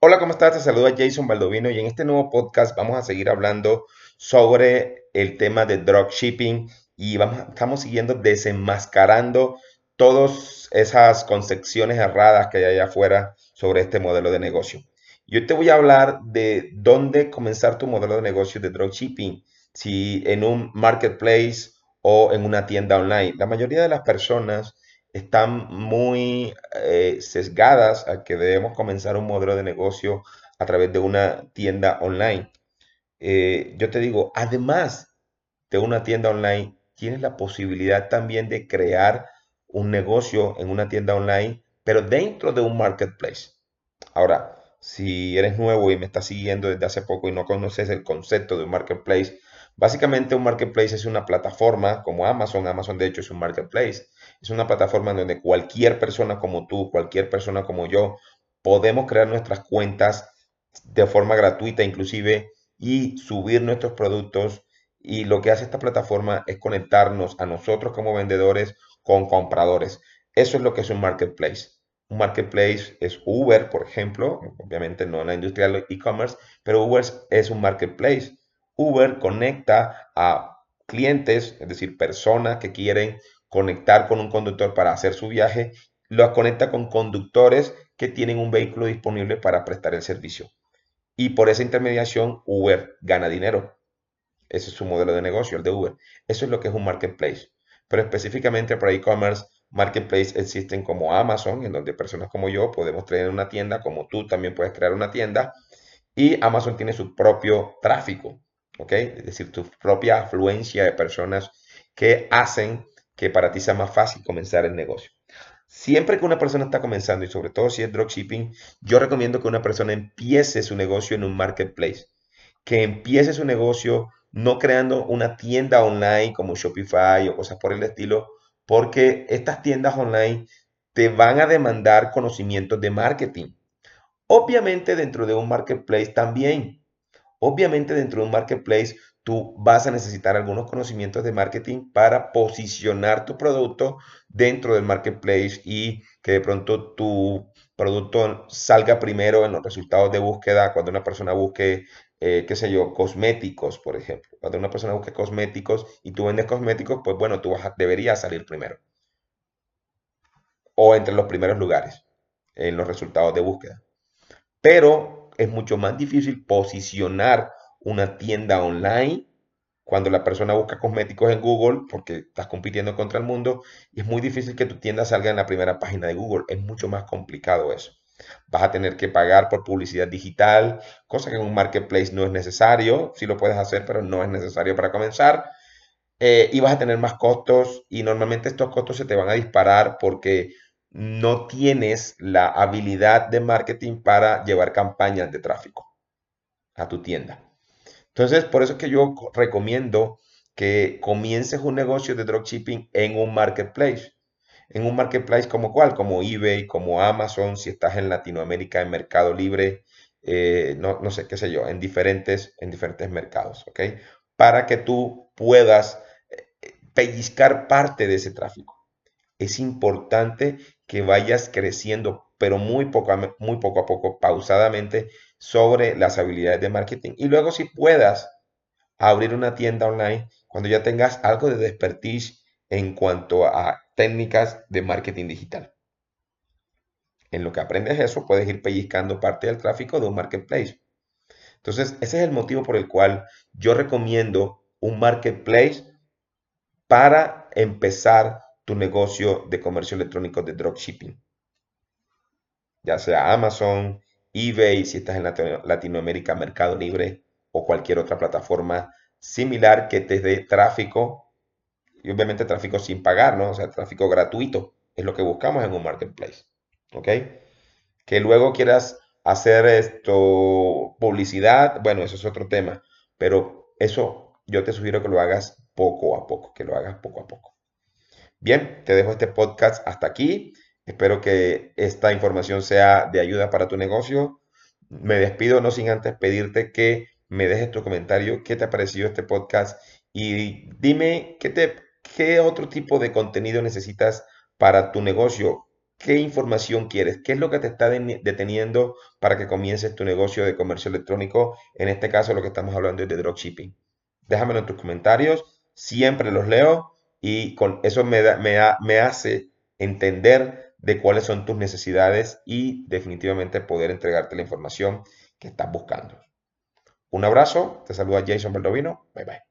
Hola, ¿cómo estás? Te saluda Jason Baldovino y en este nuevo podcast vamos a seguir hablando sobre el tema de dropshipping y vamos, estamos siguiendo desenmascarando todas esas concepciones erradas que hay allá afuera sobre este modelo de negocio. Yo te voy a hablar de dónde comenzar tu modelo de negocio de dropshipping, si en un marketplace o en una tienda online. La mayoría de las personas están muy eh, sesgadas a que debemos comenzar un modelo de negocio a través de una tienda online. Eh, yo te digo, además de una tienda online, tienes la posibilidad también de crear un negocio en una tienda online, pero dentro de un marketplace. Ahora, si eres nuevo y me estás siguiendo desde hace poco y no conoces el concepto de un marketplace, básicamente un marketplace es una plataforma como Amazon. Amazon de hecho es un marketplace es una plataforma en donde cualquier persona como tú, cualquier persona como yo, podemos crear nuestras cuentas de forma gratuita inclusive y subir nuestros productos. Y lo que hace esta plataforma es conectarnos a nosotros como vendedores con compradores. Eso es lo que es un marketplace. Un marketplace es Uber, por ejemplo, obviamente no en la industria del e-commerce, pero Uber es un marketplace. Uber conecta a clientes, es decir, personas que quieren conectar con un conductor para hacer su viaje, lo conecta con conductores que tienen un vehículo disponible para prestar el servicio. Y por esa intermediación, Uber gana dinero. Ese es su modelo de negocio, el de Uber. Eso es lo que es un marketplace. Pero específicamente para e-commerce, marketplace existen como Amazon, en donde personas como yo podemos tener una tienda, como tú también puedes crear una tienda. Y Amazon tiene su propio tráfico, ¿ok? Es decir, tu propia afluencia de personas que hacen que para ti sea más fácil comenzar el negocio. Siempre que una persona está comenzando, y sobre todo si es dropshipping, yo recomiendo que una persona empiece su negocio en un marketplace, que empiece su negocio no creando una tienda online como Shopify o cosas por el estilo, porque estas tiendas online te van a demandar conocimientos de marketing. Obviamente dentro de un marketplace también. Obviamente dentro de un marketplace tú vas a necesitar algunos conocimientos de marketing para posicionar tu producto dentro del marketplace y que de pronto tu producto salga primero en los resultados de búsqueda cuando una persona busque, eh, qué sé yo, cosméticos, por ejemplo. Cuando una persona busque cosméticos y tú vendes cosméticos, pues bueno, tú deberías salir primero. O entre los primeros lugares en los resultados de búsqueda. Pero es mucho más difícil posicionar una tienda online cuando la persona busca cosméticos en Google, porque estás compitiendo contra el mundo, es muy difícil que tu tienda salga en la primera página de Google. Es mucho más complicado eso. Vas a tener que pagar por publicidad digital, cosa que en un marketplace no es necesario. Sí lo puedes hacer, pero no es necesario para comenzar. Eh, y vas a tener más costos y normalmente estos costos se te van a disparar porque no tienes la habilidad de marketing para llevar campañas de tráfico a tu tienda. Entonces, por eso es que yo recomiendo que comiences un negocio de dropshipping en un marketplace. En un marketplace como cuál, como eBay, como Amazon, si estás en Latinoamérica, en Mercado Libre, eh, no, no, sé, qué sé yo, en diferentes, en diferentes mercados, ¿ok? Para que tú puedas eh, pellizcar parte de ese tráfico. Es importante que vayas creciendo, pero muy poco, muy poco a poco, pausadamente, sobre las habilidades de marketing. Y luego si puedas abrir una tienda online cuando ya tengas algo de expertise en cuanto a técnicas de marketing digital. En lo que aprendes eso, puedes ir pellizcando parte del tráfico de un marketplace. Entonces, ese es el motivo por el cual yo recomiendo un marketplace para empezar tu negocio de comercio electrónico de dropshipping. Ya sea Amazon, eBay, si estás en Latinoamérica, Mercado Libre o cualquier otra plataforma similar que te dé tráfico y obviamente tráfico sin pagar, ¿no? O sea, tráfico gratuito es lo que buscamos en un marketplace, ¿ok? Que luego quieras hacer esto, publicidad, bueno, eso es otro tema, pero eso yo te sugiero que lo hagas poco a poco, que lo hagas poco a poco. Bien, te dejo este podcast hasta aquí. Espero que esta información sea de ayuda para tu negocio. Me despido no sin antes pedirte que me dejes tu comentario, qué te ha parecido este podcast y dime qué, te, qué otro tipo de contenido necesitas para tu negocio. qué información quieres, qué es lo que te está deteniendo para que comiences tu negocio de comercio electrónico. En este caso, lo que estamos hablando es de dropshipping. Déjamelo en tus comentarios, siempre los leo y con eso me, me hace entender de cuáles son tus necesidades y definitivamente poder entregarte la información que estás buscando. Un abrazo, te saluda Jason Baldovino, bye bye.